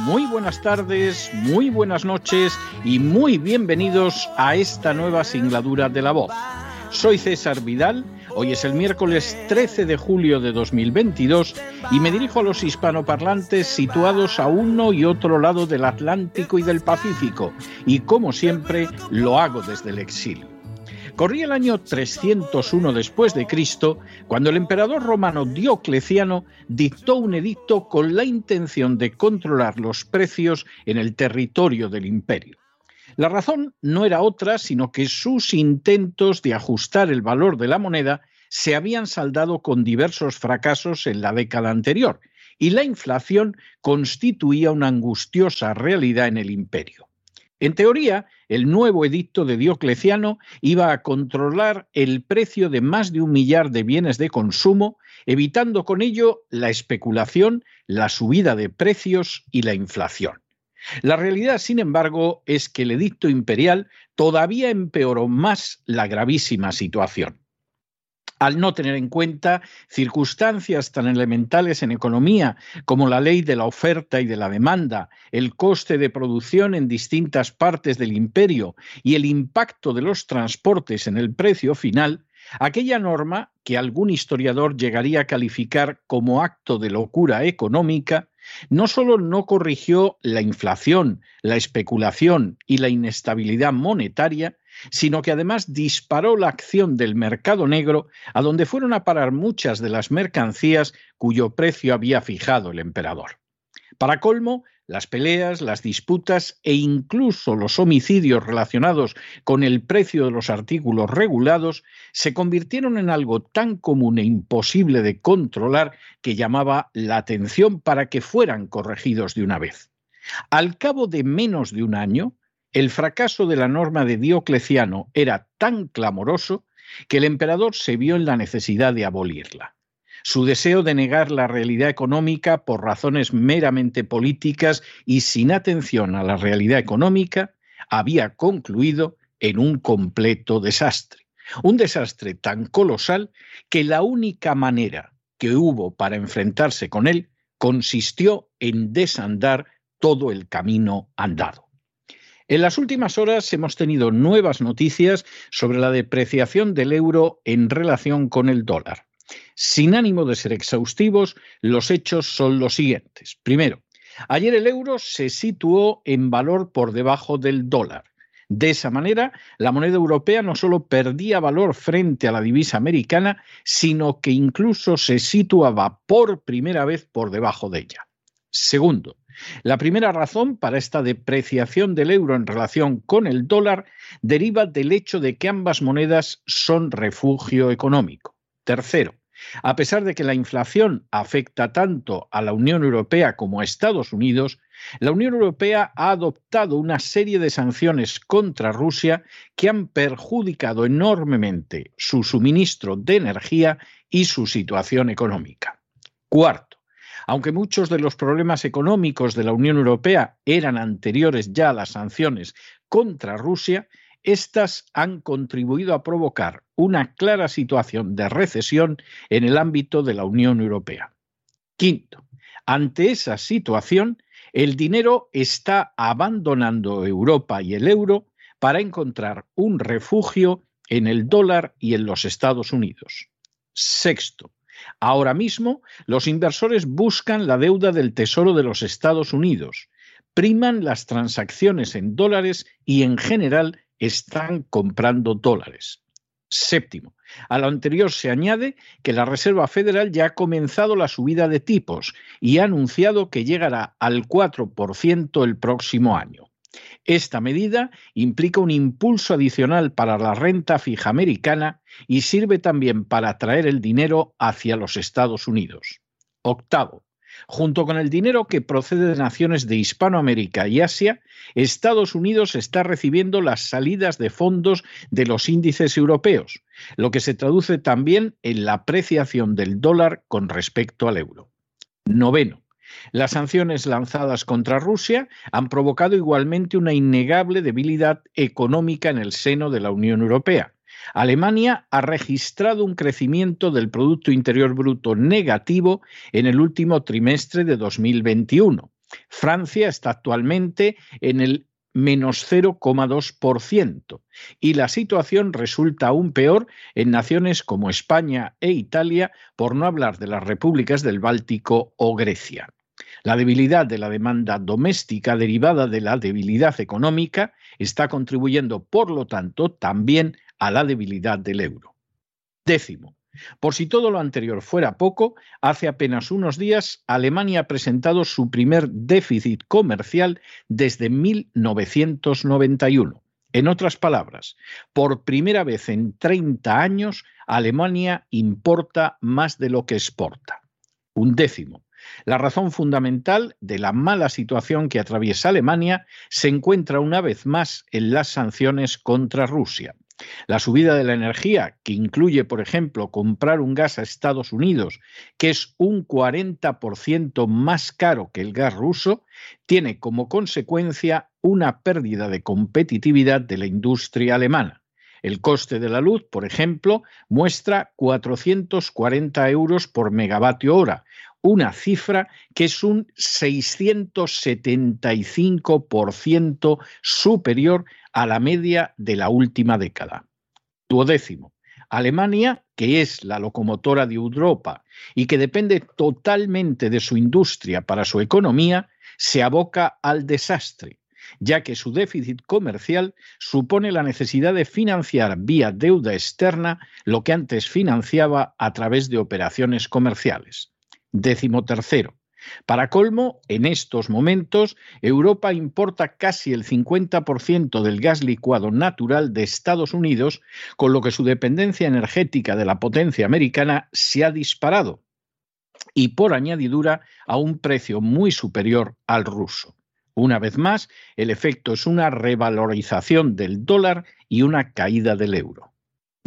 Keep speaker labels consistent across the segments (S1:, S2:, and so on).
S1: muy buenas tardes, muy buenas noches y muy bienvenidos a esta nueva singladura de la voz. Soy César Vidal, hoy es el miércoles 13 de julio de 2022 y me dirijo a los hispanoparlantes situados a uno y otro lado del Atlántico y del Pacífico y como siempre lo hago desde el exilio. Corría el año 301 después de Cristo, cuando el emperador romano Diocleciano dictó un edicto con la intención de controlar los precios en el territorio del imperio. La razón no era otra, sino que sus intentos de ajustar el valor de la moneda se habían saldado con diversos fracasos en la década anterior, y la inflación constituía una angustiosa realidad en el imperio. En teoría, el nuevo edicto de Diocleciano iba a controlar el precio de más de un millar de bienes de consumo, evitando con ello la especulación, la subida de precios y la inflación. La realidad, sin embargo, es que el edicto imperial todavía empeoró más la gravísima situación al no tener en cuenta circunstancias tan elementales en economía como la ley de la oferta y de la demanda, el coste de producción en distintas partes del imperio y el impacto de los transportes en el precio final, aquella norma que algún historiador llegaría a calificar como acto de locura económica, no solo no corrigió la inflación, la especulación y la inestabilidad monetaria, sino que además disparó la acción del mercado negro a donde fueron a parar muchas de las mercancías cuyo precio había fijado el emperador. Para colmo, las peleas, las disputas e incluso los homicidios relacionados con el precio de los artículos regulados se convirtieron en algo tan común e imposible de controlar que llamaba la atención para que fueran corregidos de una vez. Al cabo de menos de un año, el fracaso de la norma de Diocleciano era tan clamoroso que el emperador se vio en la necesidad de abolirla. Su deseo de negar la realidad económica por razones meramente políticas y sin atención a la realidad económica había concluido en un completo desastre. Un desastre tan colosal que la única manera que hubo para enfrentarse con él consistió en desandar todo el camino andado. En las últimas horas hemos tenido nuevas noticias sobre la depreciación del euro en relación con el dólar. Sin ánimo de ser exhaustivos, los hechos son los siguientes. Primero, ayer el euro se situó en valor por debajo del dólar. De esa manera, la moneda europea no solo perdía valor frente a la divisa americana, sino que incluso se situaba por primera vez por debajo de ella. Segundo, la primera razón para esta depreciación del euro en relación con el dólar deriva del hecho de que ambas monedas son refugio económico. Tercero, a pesar de que la inflación afecta tanto a la Unión Europea como a Estados Unidos, la Unión Europea ha adoptado una serie de sanciones contra Rusia que han perjudicado enormemente su suministro de energía y su situación económica. Cuarto, aunque muchos de los problemas económicos de la Unión Europea eran anteriores ya a las sanciones contra Rusia, estas han contribuido a provocar una clara situación de recesión en el ámbito de la Unión Europea. Quinto, ante esa situación, el dinero está abandonando Europa y el euro para encontrar un refugio en el dólar y en los Estados Unidos. Sexto, Ahora mismo, los inversores buscan la deuda del Tesoro de los Estados Unidos, priman las transacciones en dólares y en general están comprando dólares. Séptimo, a lo anterior se añade que la Reserva Federal ya ha comenzado la subida de tipos y ha anunciado que llegará al 4% el próximo año. Esta medida implica un impulso adicional para la renta fija americana y sirve también para atraer el dinero hacia los Estados Unidos. Octavo, Junto con el dinero que procede de naciones de Hispanoamérica y Asia, Estados Unidos está recibiendo las salidas de fondos de los índices europeos, lo que se traduce también en la apreciación del dólar con respecto al euro. Noveno. Las sanciones lanzadas contra Rusia han provocado igualmente una innegable debilidad económica en el seno de la Unión Europea. Alemania ha registrado un crecimiento del Producto Interior Bruto negativo en el último trimestre de 2021. Francia está actualmente en el menos 0,2%. Y la situación resulta aún peor en naciones como España e Italia, por no hablar de las repúblicas del Báltico o Grecia. La debilidad de la demanda doméstica derivada de la debilidad económica está contribuyendo, por lo tanto, también a la debilidad del euro. Décimo. Por si todo lo anterior fuera poco, hace apenas unos días Alemania ha presentado su primer déficit comercial desde 1991. En otras palabras, por primera vez en 30 años, Alemania importa más de lo que exporta. Un décimo. La razón fundamental de la mala situación que atraviesa Alemania se encuentra una vez más en las sanciones contra Rusia. La subida de la energía, que incluye, por ejemplo, comprar un gas a Estados Unidos, que es un 40% más caro que el gas ruso, tiene como consecuencia una pérdida de competitividad de la industria alemana. El coste de la luz, por ejemplo, muestra 440 euros por megavatio hora, una cifra que es un 675% superior a la media de la última década. Duodécimo. Alemania, que es la locomotora de Europa y que depende totalmente de su industria para su economía, se aboca al desastre, ya que su déficit comercial supone la necesidad de financiar vía deuda externa lo que antes financiaba a través de operaciones comerciales. Décimo tercero. Para colmo, en estos momentos, Europa importa casi el 50% del gas licuado natural de Estados Unidos, con lo que su dependencia energética de la potencia americana se ha disparado y por añadidura a un precio muy superior al ruso. Una vez más, el efecto es una revalorización del dólar y una caída del euro.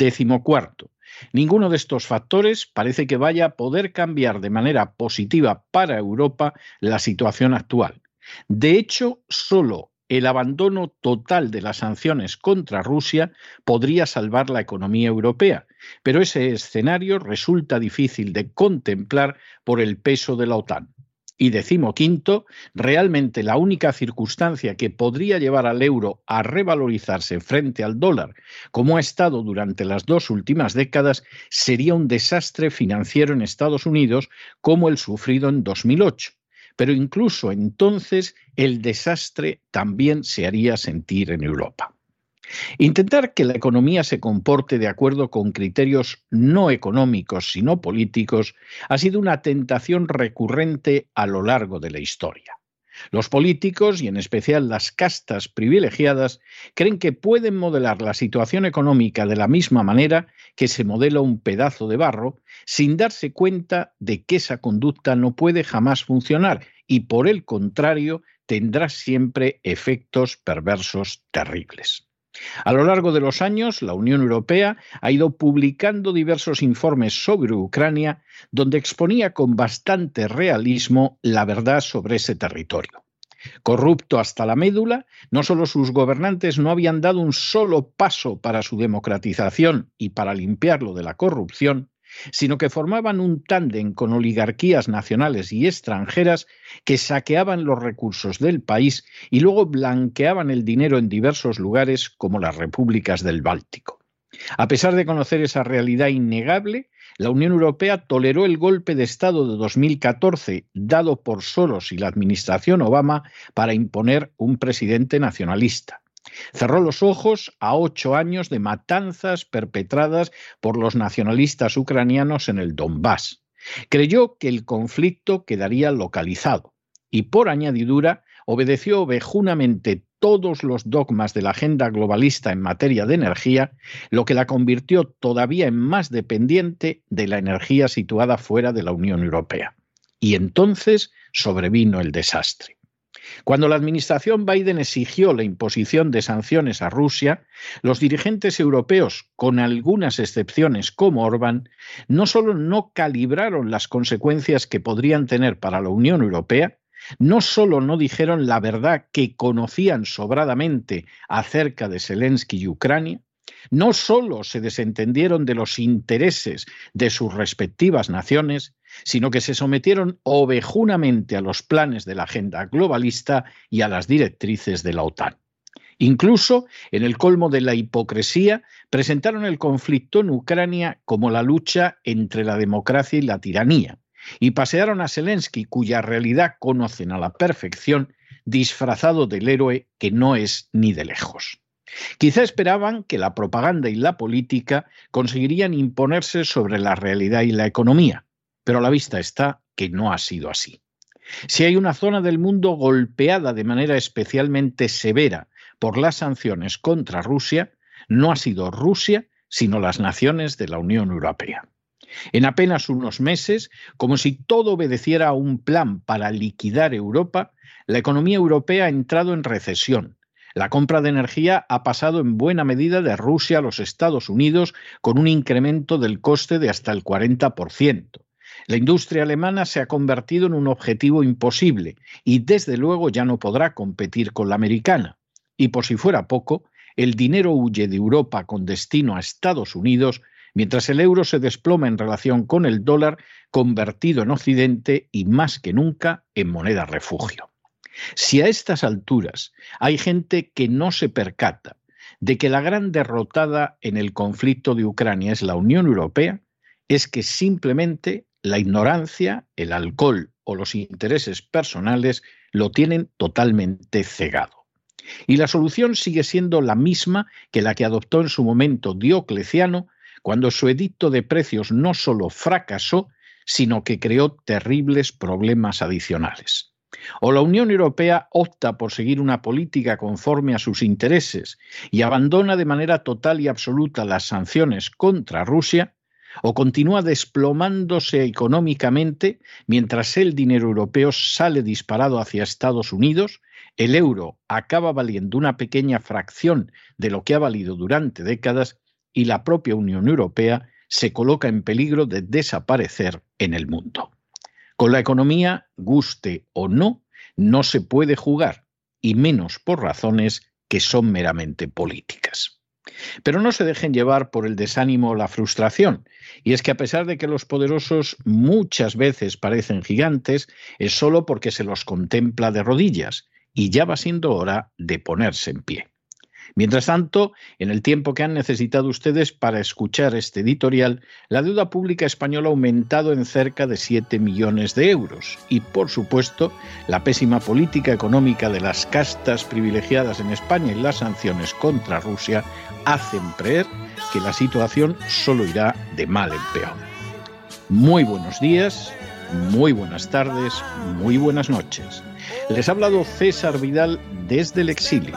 S1: Décimo cuarto. Ninguno de estos factores parece que vaya a poder cambiar de manera positiva para Europa la situación actual. De hecho, solo el abandono total de las sanciones contra Rusia podría salvar la economía europea, pero ese escenario resulta difícil de contemplar por el peso de la OTAN. Y decimoquinto, realmente la única circunstancia que podría llevar al euro a revalorizarse frente al dólar, como ha estado durante las dos últimas décadas, sería un desastre financiero en Estados Unidos como el sufrido en 2008. Pero incluso entonces el desastre también se haría sentir en Europa. Intentar que la economía se comporte de acuerdo con criterios no económicos, sino políticos, ha sido una tentación recurrente a lo largo de la historia. Los políticos, y en especial las castas privilegiadas, creen que pueden modelar la situación económica de la misma manera que se modela un pedazo de barro, sin darse cuenta de que esa conducta no puede jamás funcionar y, por el contrario, tendrá siempre efectos perversos terribles. A lo largo de los años, la Unión Europea ha ido publicando diversos informes sobre Ucrania donde exponía con bastante realismo la verdad sobre ese territorio. Corrupto hasta la médula, no solo sus gobernantes no habían dado un solo paso para su democratización y para limpiarlo de la corrupción, sino que formaban un tándem con oligarquías nacionales y extranjeras que saqueaban los recursos del país y luego blanqueaban el dinero en diversos lugares como las repúblicas del Báltico. A pesar de conocer esa realidad innegable, la Unión Europea toleró el golpe de Estado de 2014 dado por Soros y la administración Obama para imponer un presidente nacionalista. Cerró los ojos a ocho años de matanzas perpetradas por los nacionalistas ucranianos en el Donbass. Creyó que el conflicto quedaría localizado y, por añadidura, obedeció ovejunamente todos los dogmas de la agenda globalista en materia de energía, lo que la convirtió todavía en más dependiente de la energía situada fuera de la Unión Europea. Y entonces sobrevino el desastre. Cuando la administración Biden exigió la imposición de sanciones a Rusia, los dirigentes europeos, con algunas excepciones como Orbán, no solo no calibraron las consecuencias que podrían tener para la Unión Europea, no solo no dijeron la verdad que conocían sobradamente acerca de Zelensky y Ucrania, no solo se desentendieron de los intereses de sus respectivas naciones, sino que se sometieron ovejunamente a los planes de la agenda globalista y a las directrices de la OTAN. Incluso, en el colmo de la hipocresía, presentaron el conflicto en Ucrania como la lucha entre la democracia y la tiranía, y pasearon a Zelensky, cuya realidad conocen a la perfección, disfrazado del héroe que no es ni de lejos. Quizá esperaban que la propaganda y la política conseguirían imponerse sobre la realidad y la economía, pero a la vista está que no ha sido así. Si hay una zona del mundo golpeada de manera especialmente severa por las sanciones contra Rusia, no ha sido Rusia, sino las naciones de la Unión Europea. En apenas unos meses, como si todo obedeciera a un plan para liquidar Europa, la economía europea ha entrado en recesión. La compra de energía ha pasado en buena medida de Rusia a los Estados Unidos con un incremento del coste de hasta el 40%. La industria alemana se ha convertido en un objetivo imposible y desde luego ya no podrá competir con la americana. Y por si fuera poco, el dinero huye de Europa con destino a Estados Unidos mientras el euro se desploma en relación con el dólar convertido en Occidente y más que nunca en moneda refugio. Si a estas alturas hay gente que no se percata de que la gran derrotada en el conflicto de Ucrania es la Unión Europea, es que simplemente la ignorancia, el alcohol o los intereses personales lo tienen totalmente cegado. Y la solución sigue siendo la misma que la que adoptó en su momento Diocleciano cuando su edicto de precios no solo fracasó, sino que creó terribles problemas adicionales. O la Unión Europea opta por seguir una política conforme a sus intereses y abandona de manera total y absoluta las sanciones contra Rusia, o continúa desplomándose económicamente mientras el dinero europeo sale disparado hacia Estados Unidos, el euro acaba valiendo una pequeña fracción de lo que ha valido durante décadas y la propia Unión Europea se coloca en peligro de desaparecer en el mundo. Con la economía, guste o no, no se puede jugar, y menos por razones que son meramente políticas. Pero no se dejen llevar por el desánimo o la frustración, y es que a pesar de que los poderosos muchas veces parecen gigantes, es solo porque se los contempla de rodillas, y ya va siendo hora de ponerse en pie. Mientras tanto, en el tiempo que han necesitado ustedes para escuchar este editorial, la deuda pública española ha aumentado en cerca de 7 millones de euros y, por supuesto, la pésima política económica de las castas privilegiadas en España y las sanciones contra Rusia hacen creer que la situación solo irá de mal en peor. Muy buenos días, muy buenas tardes, muy buenas noches. Les ha hablado César Vidal desde el exilio.